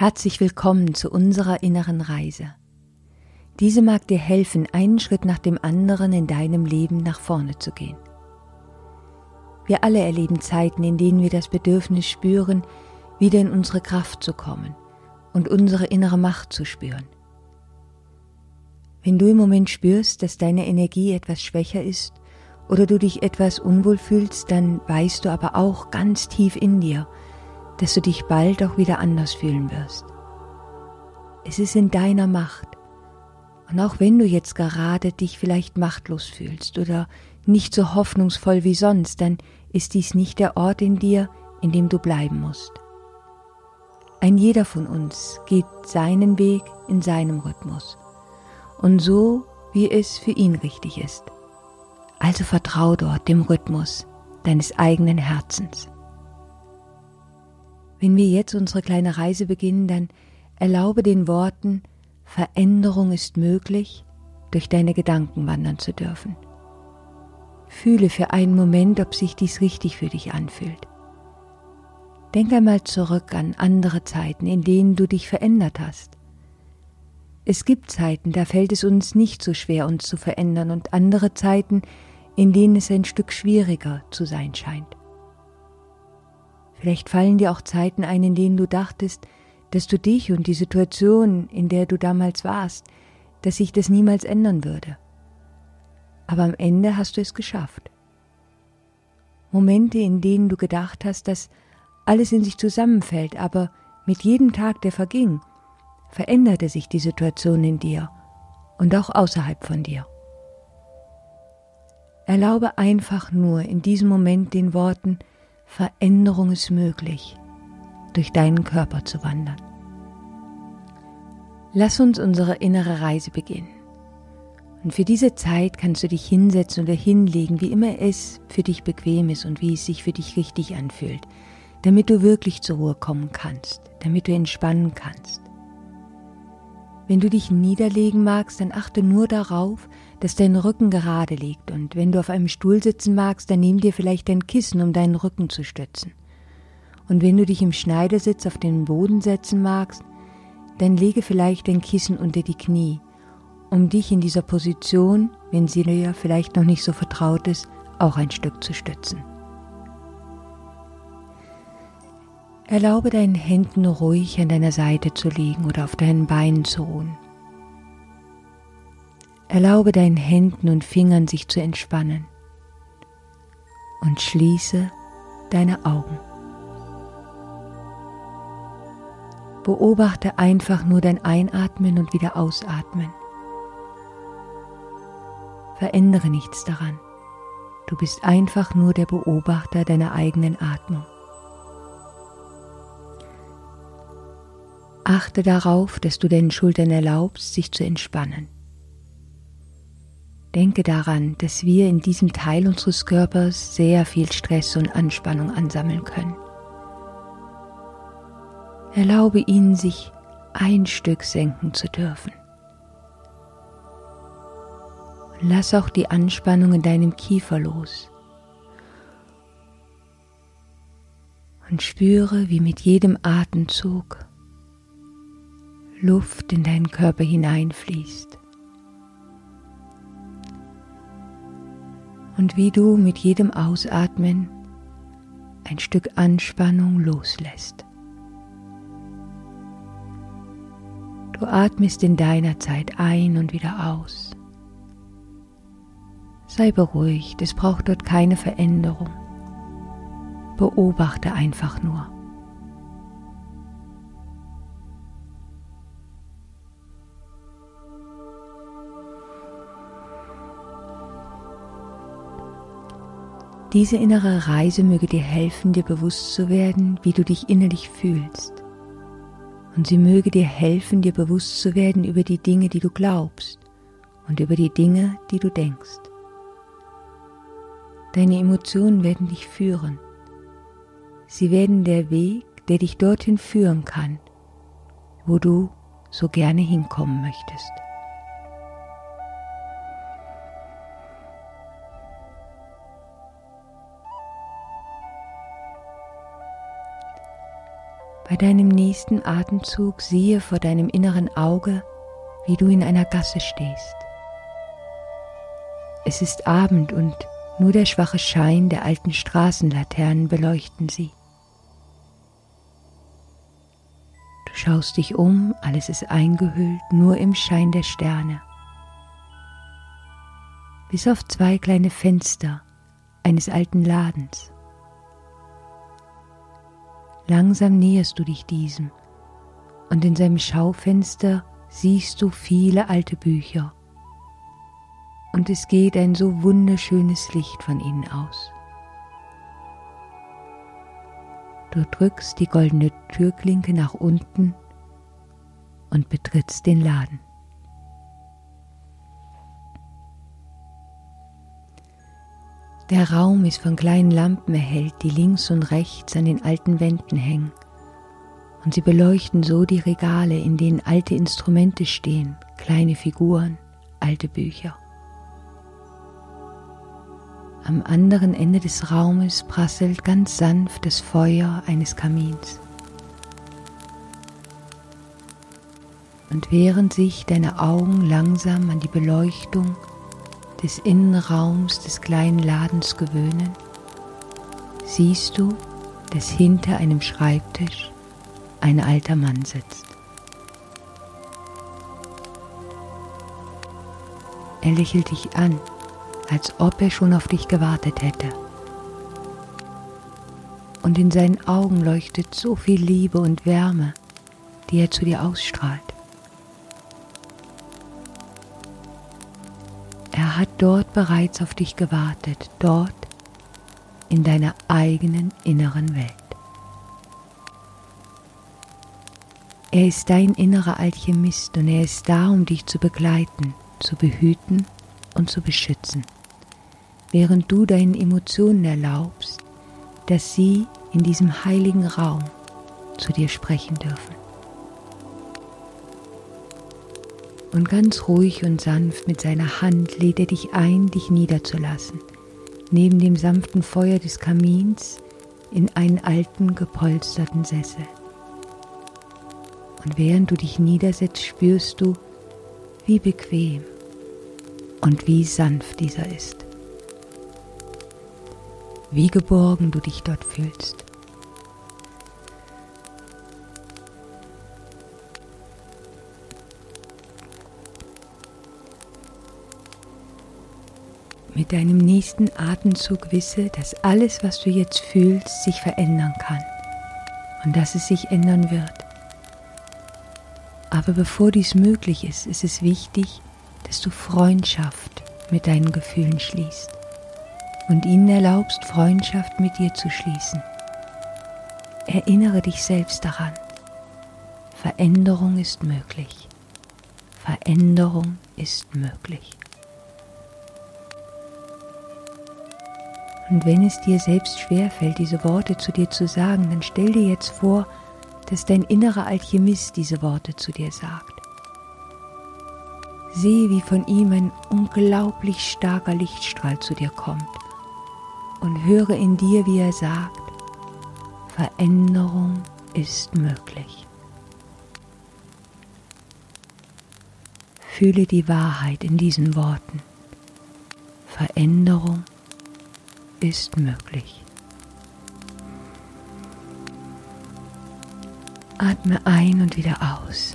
Herzlich willkommen zu unserer inneren Reise. Diese mag dir helfen, einen Schritt nach dem anderen in deinem Leben nach vorne zu gehen. Wir alle erleben Zeiten, in denen wir das Bedürfnis spüren, wieder in unsere Kraft zu kommen und unsere innere Macht zu spüren. Wenn du im Moment spürst, dass deine Energie etwas schwächer ist oder du dich etwas unwohl fühlst, dann weißt du aber auch ganz tief in dir, dass du dich bald auch wieder anders fühlen wirst. Es ist in deiner Macht. Und auch wenn du jetzt gerade dich vielleicht machtlos fühlst oder nicht so hoffnungsvoll wie sonst, dann ist dies nicht der Ort in dir, in dem du bleiben musst. Ein jeder von uns geht seinen Weg in seinem Rhythmus und so, wie es für ihn richtig ist. Also vertrau dort dem Rhythmus deines eigenen Herzens. Wenn wir jetzt unsere kleine Reise beginnen, dann erlaube den Worten Veränderung ist möglich, durch deine Gedanken wandern zu dürfen. Fühle für einen Moment, ob sich dies richtig für dich anfühlt. Denk einmal zurück an andere Zeiten, in denen du dich verändert hast. Es gibt Zeiten, da fällt es uns nicht so schwer, uns zu verändern, und andere Zeiten, in denen es ein Stück schwieriger zu sein scheint. Vielleicht fallen dir auch Zeiten ein, in denen du dachtest, dass du dich und die Situation, in der du damals warst, dass sich das niemals ändern würde. Aber am Ende hast du es geschafft. Momente, in denen du gedacht hast, dass alles in sich zusammenfällt, aber mit jedem Tag, der verging, veränderte sich die Situation in dir und auch außerhalb von dir. Erlaube einfach nur in diesem Moment den Worten, Veränderung ist möglich, durch deinen Körper zu wandern. Lass uns unsere innere Reise beginnen. Und für diese Zeit kannst du dich hinsetzen oder hinlegen, wie immer es für dich bequem ist und wie es sich für dich richtig anfühlt, damit du wirklich zur Ruhe kommen kannst, damit du entspannen kannst. Wenn du dich niederlegen magst, dann achte nur darauf, dass dein Rücken gerade liegt und wenn du auf einem Stuhl sitzen magst, dann nimm dir vielleicht ein Kissen, um deinen Rücken zu stützen. Und wenn du dich im Schneidersitz auf den Boden setzen magst, dann lege vielleicht ein Kissen unter die Knie, um dich in dieser Position, wenn sie dir vielleicht noch nicht so vertraut ist, auch ein Stück zu stützen. Erlaube deinen Händen ruhig an deiner Seite zu liegen oder auf deinen Beinen zu ruhen. Erlaube deinen Händen und Fingern sich zu entspannen und schließe deine Augen. Beobachte einfach nur dein Einatmen und wieder Ausatmen. Verändere nichts daran. Du bist einfach nur der Beobachter deiner eigenen Atmung. Achte darauf, dass du deinen Schultern erlaubst, sich zu entspannen. Denke daran, dass wir in diesem Teil unseres Körpers sehr viel Stress und Anspannung ansammeln können. Erlaube ihnen, sich ein Stück senken zu dürfen. Lass auch die Anspannung in deinem Kiefer los. Und spüre, wie mit jedem Atemzug Luft in deinen Körper hineinfließt. Und wie du mit jedem Ausatmen ein Stück Anspannung loslässt. Du atmest in deiner Zeit ein und wieder aus. Sei beruhigt, es braucht dort keine Veränderung. Beobachte einfach nur. Diese innere Reise möge dir helfen, dir bewusst zu werden, wie du dich innerlich fühlst. Und sie möge dir helfen, dir bewusst zu werden über die Dinge, die du glaubst und über die Dinge, die du denkst. Deine Emotionen werden dich führen. Sie werden der Weg, der dich dorthin führen kann, wo du so gerne hinkommen möchtest. Bei deinem nächsten Atemzug siehe vor deinem inneren Auge, wie du in einer Gasse stehst. Es ist Abend und nur der schwache Schein der alten Straßenlaternen beleuchten sie. Du schaust dich um, alles ist eingehüllt, nur im Schein der Sterne. Bis auf zwei kleine Fenster eines alten Ladens. Langsam näherst du dich diesem und in seinem Schaufenster siehst du viele alte Bücher und es geht ein so wunderschönes Licht von ihnen aus. Du drückst die goldene Türklinke nach unten und betrittst den Laden. Der Raum ist von kleinen Lampen erhellt, die links und rechts an den alten Wänden hängen. Und sie beleuchten so die Regale, in denen alte Instrumente stehen, kleine Figuren, alte Bücher. Am anderen Ende des Raumes prasselt ganz sanft das Feuer eines Kamins. Und während sich deine Augen langsam an die Beleuchtung des Innenraums des kleinen Ladens gewöhnen, siehst du, dass hinter einem Schreibtisch ein alter Mann sitzt. Er lächelt dich an als ob er schon auf dich gewartet hätte. Und in seinen Augen leuchtet so viel Liebe und Wärme, die er zu dir ausstrahlt. Er hat dort bereits auf dich gewartet, dort in deiner eigenen inneren Welt. Er ist dein innerer Alchemist und er ist da, um dich zu begleiten, zu behüten und zu beschützen während du deinen Emotionen erlaubst, dass sie in diesem heiligen Raum zu dir sprechen dürfen. Und ganz ruhig und sanft mit seiner Hand lädt er dich ein, dich niederzulassen, neben dem sanften Feuer des Kamins in einen alten, gepolsterten Sessel. Und während du dich niedersetzt, spürst du, wie bequem und wie sanft dieser ist wie geborgen du dich dort fühlst. Mit deinem nächsten Atemzug wisse, dass alles, was du jetzt fühlst, sich verändern kann und dass es sich ändern wird. Aber bevor dies möglich ist, ist es wichtig, dass du Freundschaft mit deinen Gefühlen schließt und ihnen erlaubst, Freundschaft mit dir zu schließen. Erinnere dich selbst daran. Veränderung ist möglich. Veränderung ist möglich. Und wenn es dir selbst schwerfällt, diese Worte zu dir zu sagen, dann stell dir jetzt vor, dass dein innerer Alchemist diese Worte zu dir sagt. Sehe, wie von ihm ein unglaublich starker Lichtstrahl zu dir kommt und höre in dir, wie er sagt, Veränderung ist möglich. Fühle die Wahrheit in diesen Worten. Veränderung ist möglich. Atme ein und wieder aus.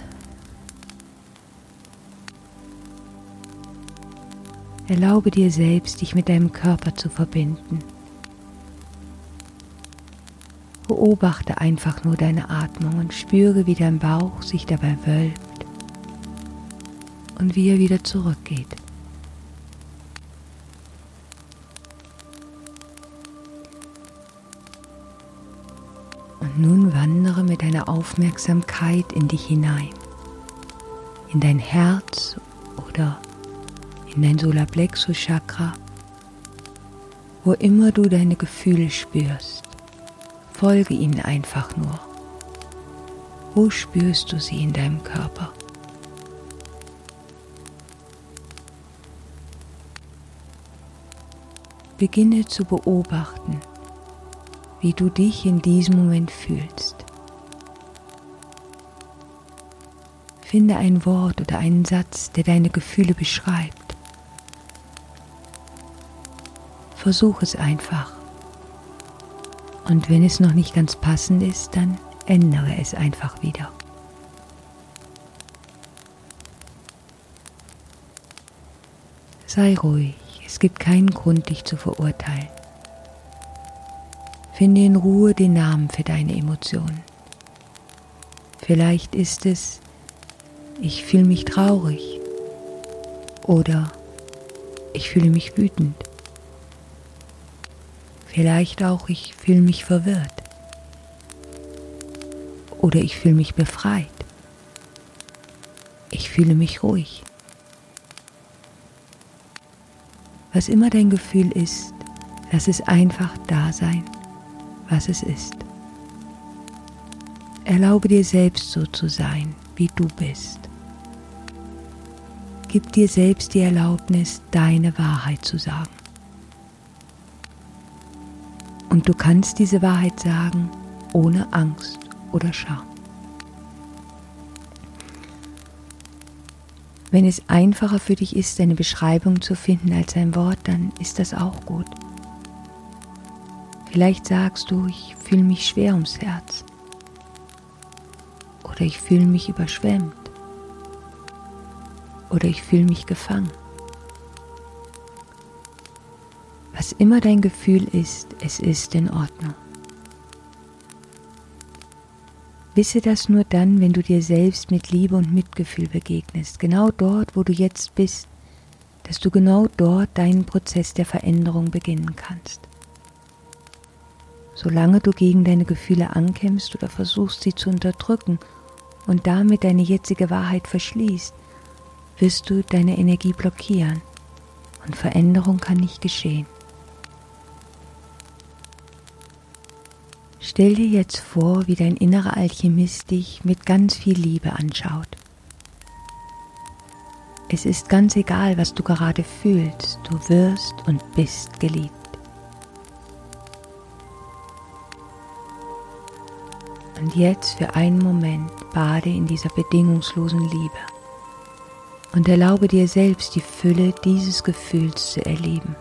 Erlaube dir selbst, dich mit deinem Körper zu verbinden. Beobachte einfach nur deine Atmung und spüre, wie dein Bauch sich dabei wölbt und wie er wieder zurückgeht. Und nun wandere mit deiner Aufmerksamkeit in dich hinein, in dein Herz oder in dein Solarplexus Chakra, wo immer du deine Gefühle spürst. Folge ihnen einfach nur. Wo spürst du sie in deinem Körper? Beginne zu beobachten, wie du dich in diesem Moment fühlst. Finde ein Wort oder einen Satz, der deine Gefühle beschreibt. Versuch es einfach. Und wenn es noch nicht ganz passend ist, dann ändere es einfach wieder. Sei ruhig, es gibt keinen Grund, dich zu verurteilen. Finde in Ruhe den Namen für deine Emotionen. Vielleicht ist es, ich fühle mich traurig oder ich fühle mich wütend. Vielleicht auch, ich fühle mich verwirrt oder ich fühle mich befreit. Ich fühle mich ruhig. Was immer dein Gefühl ist, lass es einfach da sein, was es ist. Erlaube dir selbst so zu sein, wie du bist. Gib dir selbst die Erlaubnis, deine Wahrheit zu sagen. Und du kannst diese Wahrheit sagen ohne Angst oder Scham. Wenn es einfacher für dich ist, eine Beschreibung zu finden als ein Wort, dann ist das auch gut. Vielleicht sagst du, ich fühle mich schwer ums Herz. Oder ich fühle mich überschwemmt. Oder ich fühle mich gefangen. Was immer dein Gefühl ist, es ist in Ordnung. Wisse das nur dann, wenn du dir selbst mit Liebe und Mitgefühl begegnest, genau dort, wo du jetzt bist, dass du genau dort deinen Prozess der Veränderung beginnen kannst. Solange du gegen deine Gefühle ankämpfst oder versuchst, sie zu unterdrücken und damit deine jetzige Wahrheit verschließt, wirst du deine Energie blockieren und Veränderung kann nicht geschehen. Stell dir jetzt vor, wie dein innerer Alchemist dich mit ganz viel Liebe anschaut. Es ist ganz egal, was du gerade fühlst, du wirst und bist geliebt. Und jetzt für einen Moment bade in dieser bedingungslosen Liebe und erlaube dir selbst die Fülle dieses Gefühls zu erleben.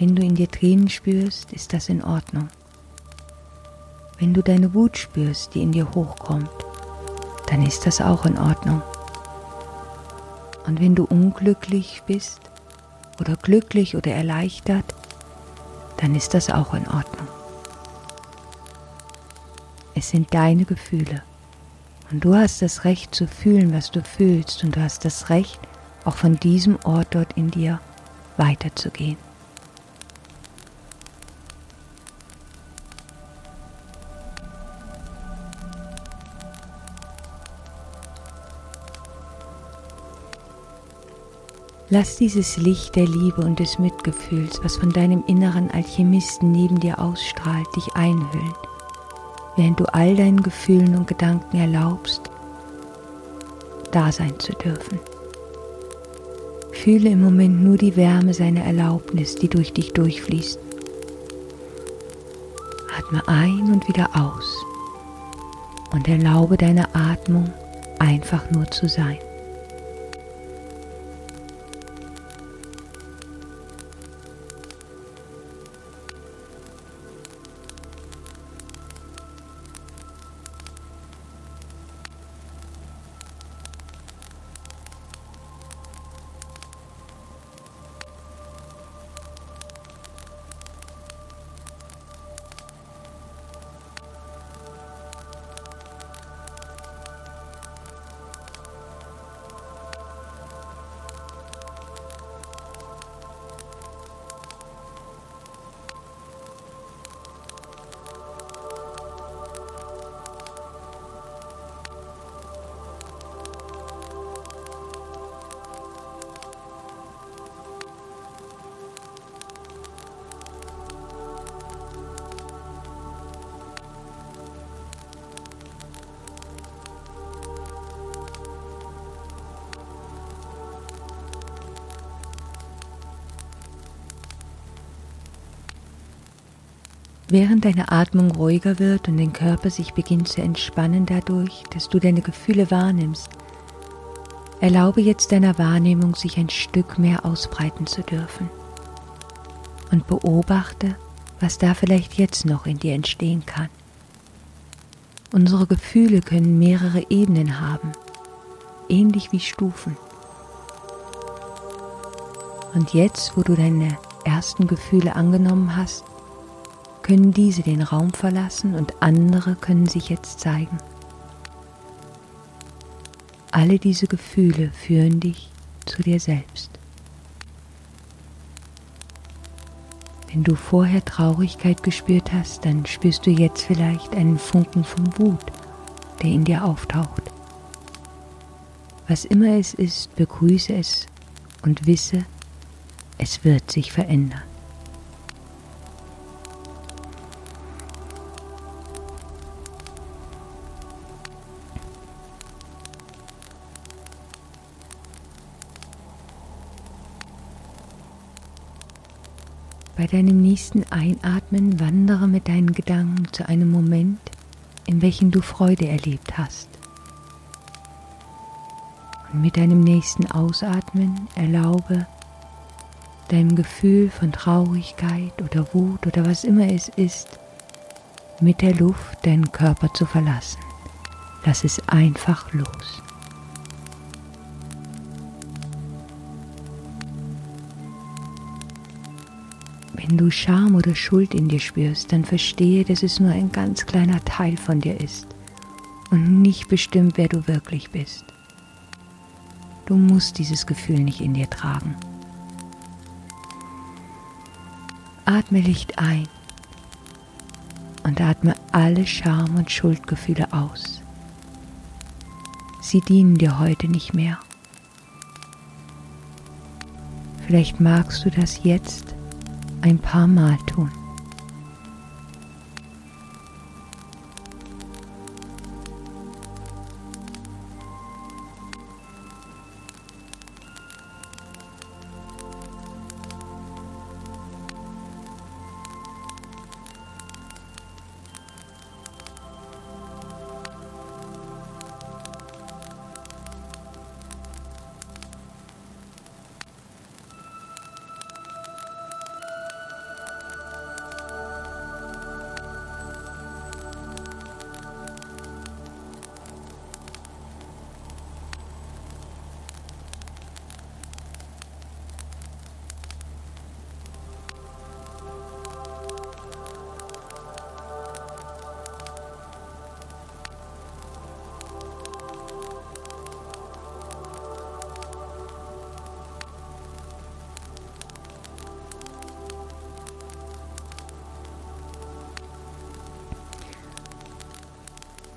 Wenn du in dir Tränen spürst, ist das in Ordnung. Wenn du deine Wut spürst, die in dir hochkommt, dann ist das auch in Ordnung. Und wenn du unglücklich bist oder glücklich oder erleichtert, dann ist das auch in Ordnung. Es sind deine Gefühle. Und du hast das Recht zu fühlen, was du fühlst. Und du hast das Recht, auch von diesem Ort dort in dir weiterzugehen. Lass dieses Licht der Liebe und des Mitgefühls, was von deinem inneren Alchemisten neben dir ausstrahlt, dich einhüllen, während du all deinen Gefühlen und Gedanken erlaubst, da sein zu dürfen. Fühle im Moment nur die Wärme seiner Erlaubnis, die durch dich durchfließt. Atme ein und wieder aus und erlaube deiner Atmung einfach nur zu sein. Während deine Atmung ruhiger wird und dein Körper sich beginnt zu entspannen dadurch, dass du deine Gefühle wahrnimmst, erlaube jetzt deiner Wahrnehmung, sich ein Stück mehr ausbreiten zu dürfen. Und beobachte, was da vielleicht jetzt noch in dir entstehen kann. Unsere Gefühle können mehrere Ebenen haben, ähnlich wie Stufen. Und jetzt, wo du deine ersten Gefühle angenommen hast, können diese den Raum verlassen und andere können sich jetzt zeigen. Alle diese Gefühle führen dich zu dir selbst. Wenn du vorher Traurigkeit gespürt hast, dann spürst du jetzt vielleicht einen Funken von Wut, der in dir auftaucht. Was immer es ist, begrüße es und wisse, es wird sich verändern. Bei deinem nächsten Einatmen wandere mit deinen Gedanken zu einem Moment, in welchem du Freude erlebt hast. Und mit deinem nächsten Ausatmen erlaube deinem Gefühl von Traurigkeit oder Wut oder was immer es ist, mit der Luft deinen Körper zu verlassen. Lass es einfach los. Wenn du Scham oder Schuld in dir spürst, dann verstehe, dass es nur ein ganz kleiner Teil von dir ist und nicht bestimmt, wer du wirklich bist. Du musst dieses Gefühl nicht in dir tragen. Atme Licht ein und atme alle Scham- und Schuldgefühle aus. Sie dienen dir heute nicht mehr. Vielleicht magst du das jetzt ein paar Mal tun.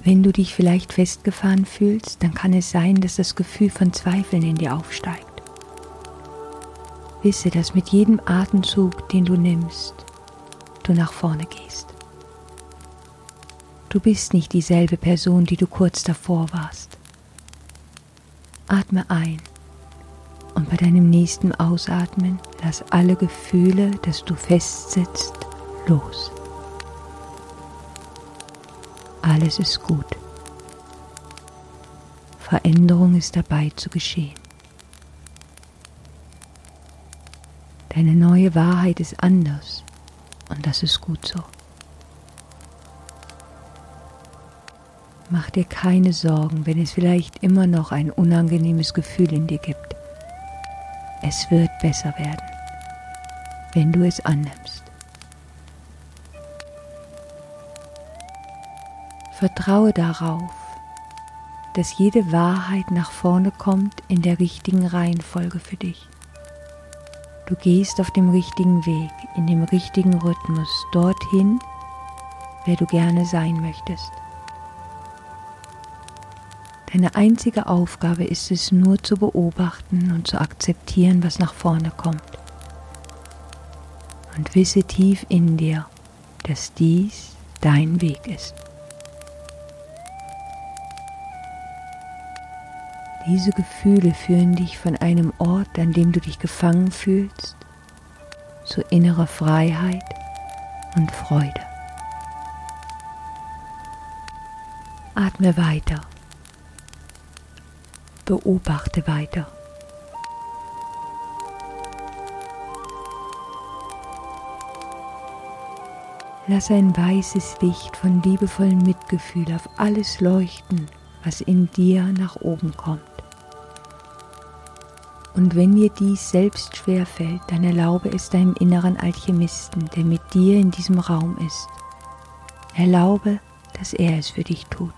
Wenn du dich vielleicht festgefahren fühlst, dann kann es sein, dass das Gefühl von Zweifeln in dir aufsteigt. Wisse, dass mit jedem Atemzug, den du nimmst, du nach vorne gehst. Du bist nicht dieselbe Person, die du kurz davor warst. Atme ein und bei deinem nächsten Ausatmen lass alle Gefühle, dass du festsitzt, los. Alles ist gut. Veränderung ist dabei zu geschehen. Deine neue Wahrheit ist anders und das ist gut so. Mach dir keine Sorgen, wenn es vielleicht immer noch ein unangenehmes Gefühl in dir gibt. Es wird besser werden, wenn du es annimmst. Vertraue darauf, dass jede Wahrheit nach vorne kommt in der richtigen Reihenfolge für dich. Du gehst auf dem richtigen Weg, in dem richtigen Rhythmus, dorthin, wer du gerne sein möchtest. Deine einzige Aufgabe ist es nur zu beobachten und zu akzeptieren, was nach vorne kommt. Und wisse tief in dir, dass dies dein Weg ist. Diese Gefühle führen dich von einem Ort, an dem du dich gefangen fühlst, zu innerer Freiheit und Freude. Atme weiter. Beobachte weiter. Lass ein weißes Licht von liebevollem Mitgefühl auf alles leuchten was in dir nach oben kommt. Und wenn dir dies selbst schwer fällt, dann erlaube es deinem inneren Alchemisten, der mit dir in diesem Raum ist. Erlaube, dass er es für dich tut.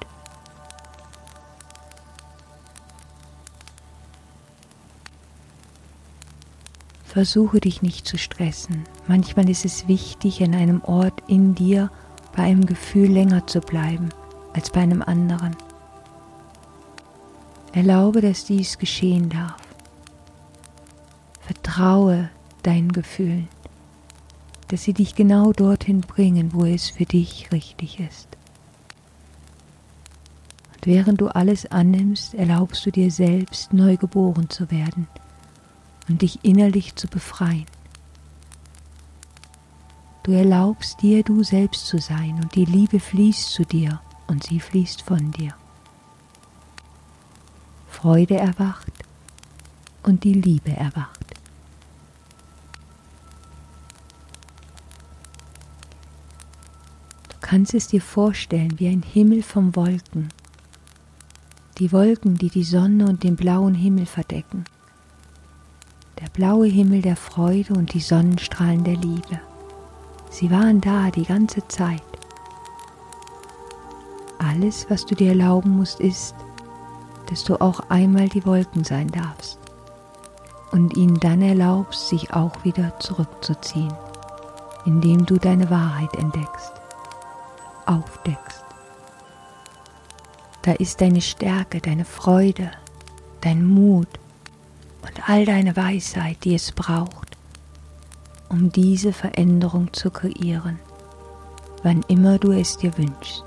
Versuche dich nicht zu stressen. Manchmal ist es wichtig, an einem Ort in dir bei einem Gefühl länger zu bleiben als bei einem anderen. Erlaube, dass dies geschehen darf. Vertraue deinen Gefühlen, dass sie dich genau dorthin bringen, wo es für dich richtig ist. Und während du alles annimmst, erlaubst du dir selbst, neu geboren zu werden – und dich innerlich zu befreien. Du erlaubst dir, du selbst zu sein und die Liebe fließt zu dir und sie fließt von dir. Freude erwacht und die Liebe erwacht. Du kannst es dir vorstellen wie ein Himmel von Wolken. Die Wolken, die die Sonne und den blauen Himmel verdecken der blaue Himmel der Freude und die Sonnenstrahlen der Liebe. Sie waren da die ganze Zeit. Alles, was du dir erlauben musst, ist, dass du auch einmal die Wolken sein darfst und ihnen dann erlaubst, sich auch wieder zurückzuziehen, indem du deine Wahrheit entdeckst, aufdeckst. Da ist deine Stärke, deine Freude, dein Mut, und all deine Weisheit, die es braucht, um diese Veränderung zu kreieren, wann immer du es dir wünschst.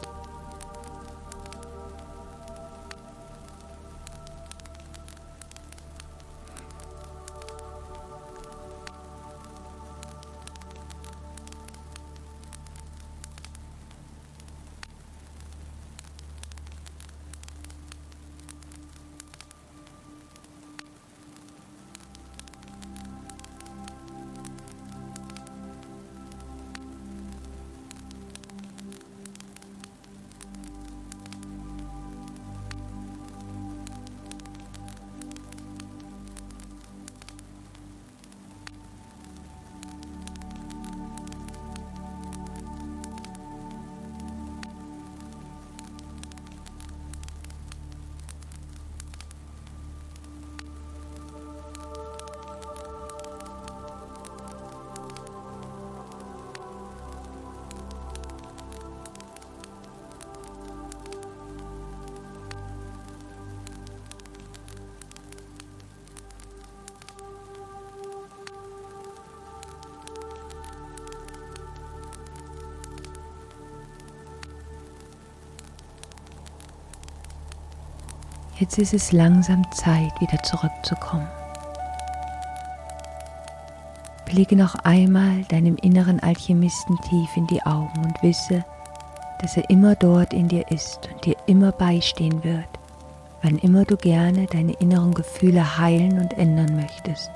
Jetzt ist es langsam Zeit, wieder zurückzukommen. Blicke noch einmal deinem inneren Alchemisten tief in die Augen und wisse, dass er immer dort in dir ist und dir immer beistehen wird, wann immer du gerne deine inneren Gefühle heilen und ändern möchtest.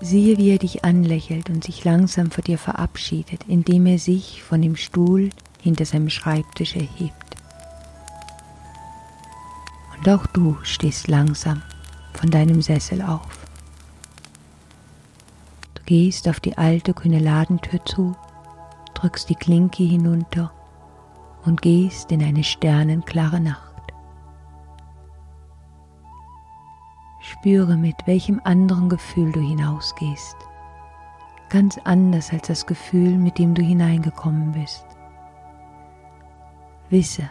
Siehe, wie er dich anlächelt und sich langsam vor dir verabschiedet, indem er sich von dem Stuhl hinter seinem Schreibtisch erhebt. Auch du stehst langsam von deinem Sessel auf. Du gehst auf die alte grüne Ladentür zu, drückst die Klinke hinunter und gehst in eine sternenklare Nacht. Spüre, mit welchem anderen Gefühl du hinausgehst. Ganz anders als das Gefühl, mit dem du hineingekommen bist. Wisse,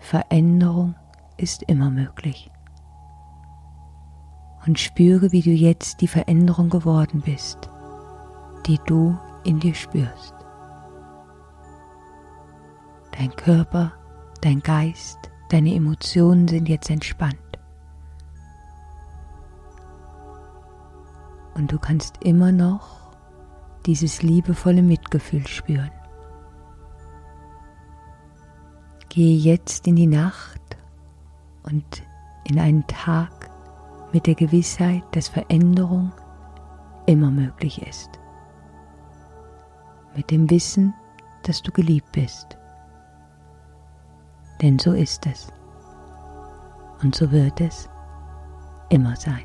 Veränderung ist immer möglich. Und spüre, wie du jetzt die Veränderung geworden bist, die du in dir spürst. Dein Körper, dein Geist, deine Emotionen sind jetzt entspannt. Und du kannst immer noch dieses liebevolle Mitgefühl spüren. Gehe jetzt in die Nacht und in einen Tag mit der Gewissheit, dass Veränderung immer möglich ist. Mit dem Wissen, dass du geliebt bist. Denn so ist es. Und so wird es immer sein.